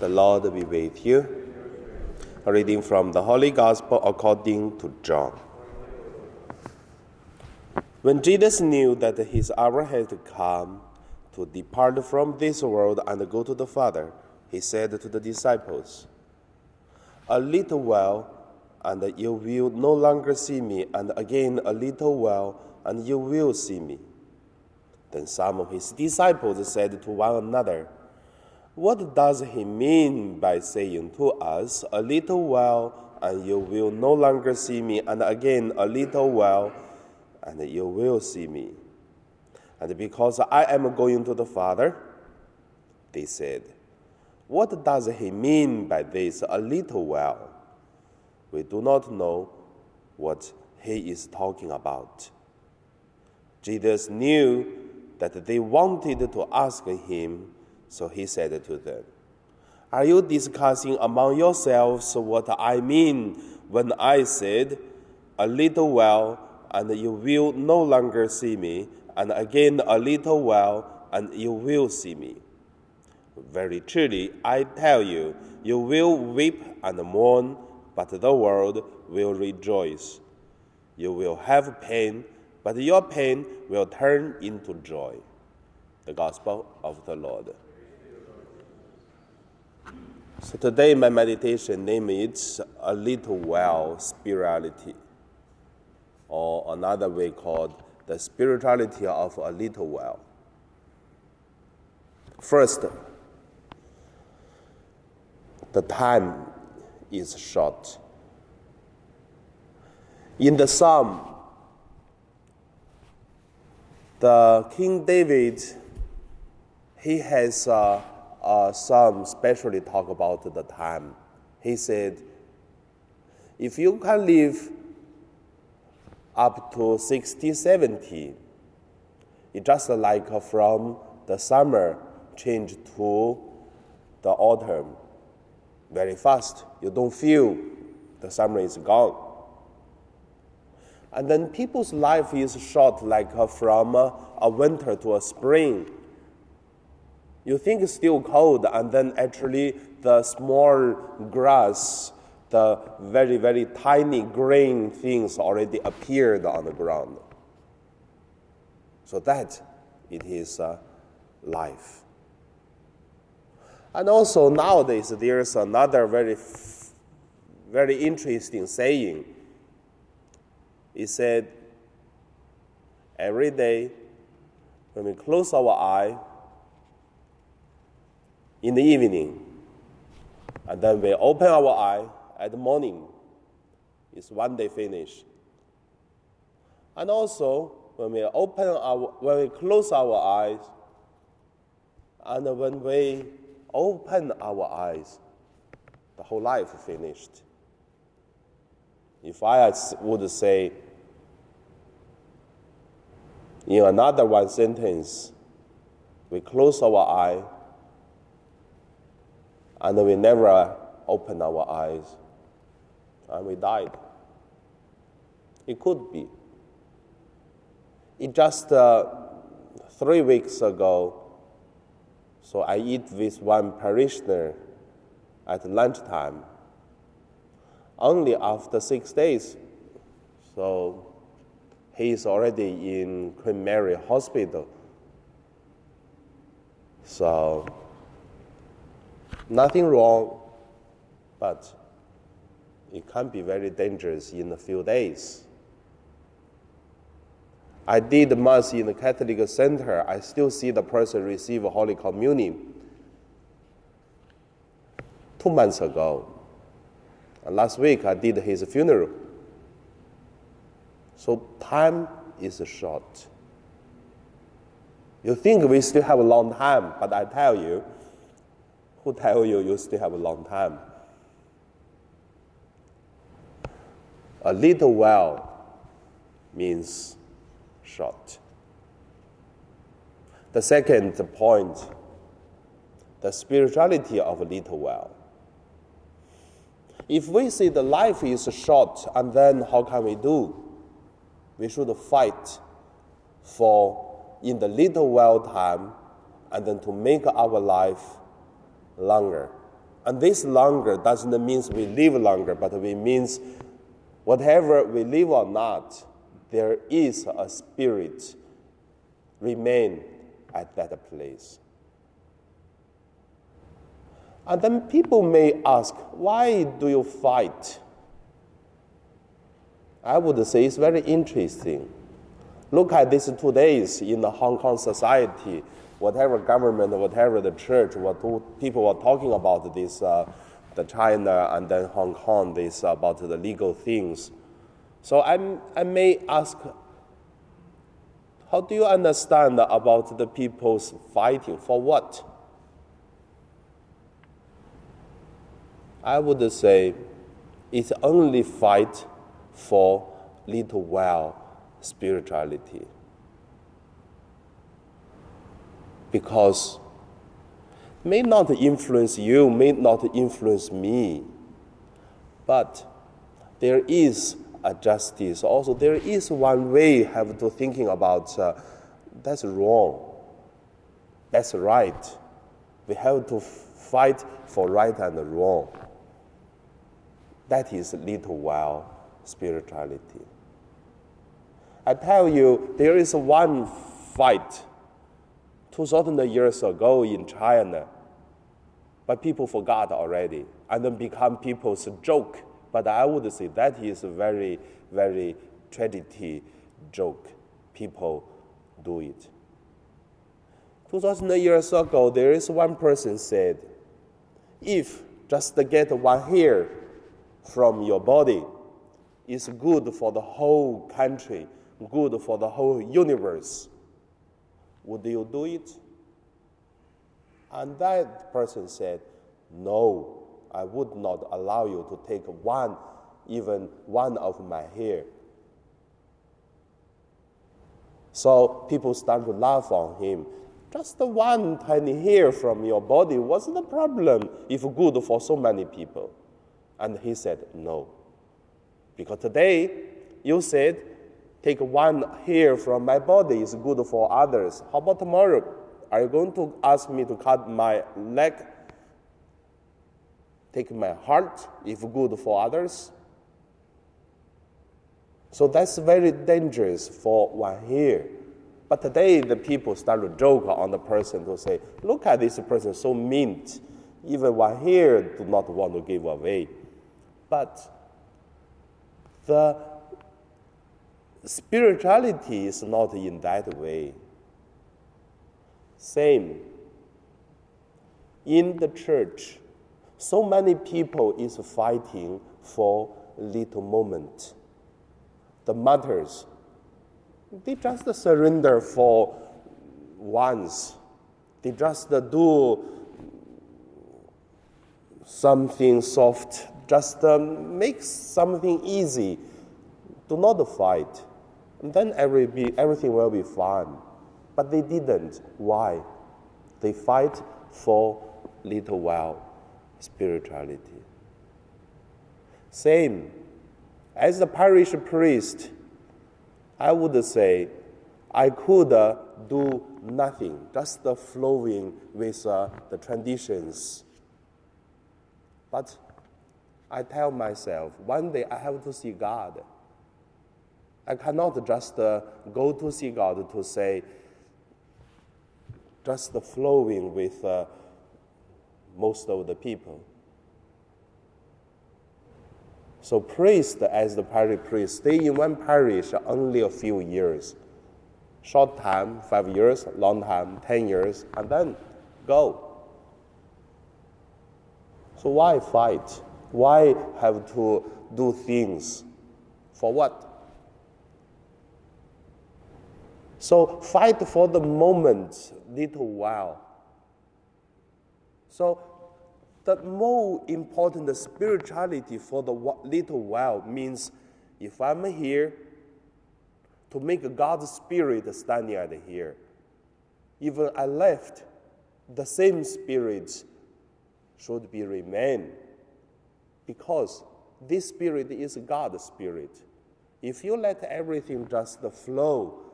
The Lord be with you. A reading from the Holy Gospel according to John. When Jesus knew that his hour had come to depart from this world and go to the Father, he said to the disciples, A little while, and you will no longer see me, and again a little while, and you will see me. Then some of his disciples said to one another, what does he mean by saying to us, A little while, and you will no longer see me, and again a little while, and you will see me? And because I am going to the Father, they said, What does he mean by this, a little while? We do not know what he is talking about. Jesus knew that they wanted to ask him so he said to them, Are you discussing among yourselves what I mean when I said, A little while, and you will no longer see me, and again a little while, and you will see me? Very truly, I tell you, you will weep and mourn, but the world will rejoice. You will have pain, but your pain will turn into joy. The Gospel of the Lord. So today my meditation name is a little while spirituality, or another way called the spirituality of a little while. First, the time is short. In the Psalm, the King David, he has uh, uh, some specially talk about the time. He said, if you can live up to 60, 70, it's just like from the summer change to the autumn very fast. You don't feel the summer is gone. And then people's life is short, like from a winter to a spring you think it's still cold, and then actually the small grass, the very, very tiny green things already appeared on the ground. So that it is uh, life. And also nowadays there's another very, very interesting saying. It said, every day when we close our eye, in the evening. And then we open our eye at the morning. It's one day finish. And also, when we open our, when we close our eyes, and when we open our eyes, the whole life finished. If I would say in another one sentence, we close our eye and we never opened our eyes and we died. It could be. It just uh, three weeks ago, so I eat with one parishioner at lunchtime. Only after six days, so he is already in Queen Mary Hospital. So Nothing wrong, but it can be very dangerous in a few days. I did Mass in the Catholic Center. I still see the person receive Holy Communion two months ago. And last week I did his funeral. So time is short. You think we still have a long time, but I tell you, tell you you still have a long time. A little while means short. The second point, the spirituality of a little while. If we see the life is short, and then how can we do? We should fight for in the little while time, and then to make our life longer And this longer doesn't mean we live longer, but it means whatever we live or not, there is a spirit remain at that place. And then people may ask, why do you fight? I would say it's very interesting. Look at this two days in the Hong Kong society, whatever government, whatever the church, what people were talking about this, uh, the China and then Hong Kong, this about the legal things. So i I may ask, how do you understand about the people's fighting? For what? I would say it's only fight for little while spirituality. Because may not influence you, may not influence me, but there is a justice. Also, there is one way have to thinking about uh, that's wrong, that's right. We have to fight for right and wrong. That is little while spirituality. I tell you, there is one fight 2,000 years ago in China, but people forgot already and then become people's joke. But I would say that is a very, very tragedy joke. People do it. 2,000 years ago, there is one person said, if just get one hair from your body is good for the whole country, good for the whole universe, would you do it? And that person said, No, I would not allow you to take one, even one of my hair. So people start to laugh on him. Just one tiny hair from your body, what's the problem if good for so many people? And he said, No. Because today you said, take one hair from my body is good for others. How about tomorrow? Are you going to ask me to cut my leg? Take my heart if good for others? So that's very dangerous for one hair. But today the people start to joke on the person to say, look at this person so mean. Even one hair do not want to give away. But the spirituality is not in that way. Same. In the church, so many people is fighting for little moment. The martyrs, they just surrender for once. They just do something soft just um, make something easy. Do not fight. And then every everything will be fine. But they didn't. Why? They fight for little while spirituality. Same. As the parish priest, I would say I could uh, do nothing, just uh, flowing with uh, the traditions. But I tell myself, one day I have to see God. I cannot just uh, go to see God to say, just flowing with uh, most of the people. So, priest, as the parish priest, stay in one parish only a few years. Short time, five years, long time, ten years, and then go. So, why fight? Why have to do things? For what? So fight for the moment, little while. So the more important spirituality for the little while means if I'm here to make God's spirit standing here, even I left, the same spirit should be remain because this spirit is God's spirit. If you let everything just the flow,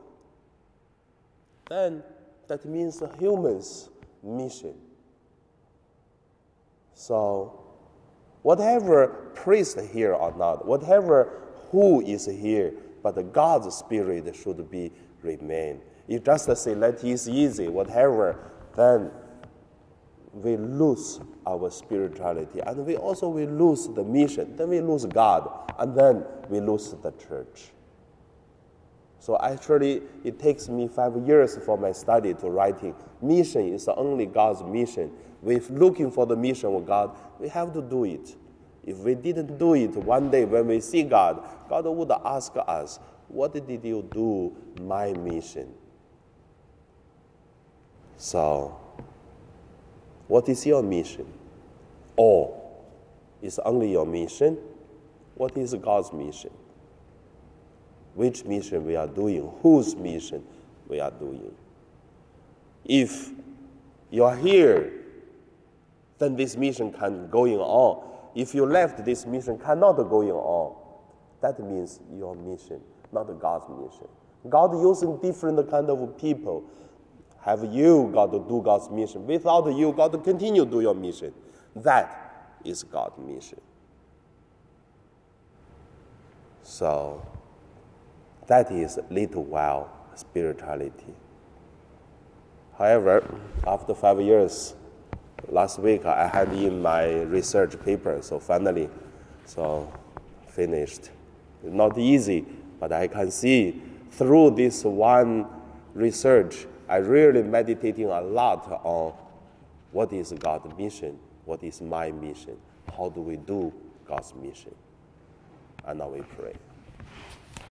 then that means the human's mission. So, whatever priest here or not, whatever who is here, but God's spirit should be remain. You just say that is easy, whatever, then we lose our spirituality and we also we lose the mission then we lose god and then we lose the church so actually it takes me five years for my study to writing mission is only god's mission we're looking for the mission of god we have to do it if we didn't do it one day when we see god god would ask us what did you do my mission so what is your mission? Or is only your mission? What is God's mission? Which mission we are doing? Whose mission we are doing? If you are here, then this mission can going on. If you left, this mission cannot going on. That means your mission, not God's mission. God using different kind of people have you got to do God's mission. Without you, God to continue do your mission. That is God's mission. So that is little while spirituality. However, after five years, last week I had in my research paper, so finally, so finished. Not easy, but I can see through this one research I really meditating a lot on what is God's mission, what is my mission, how do we do God's mission. And now we pray.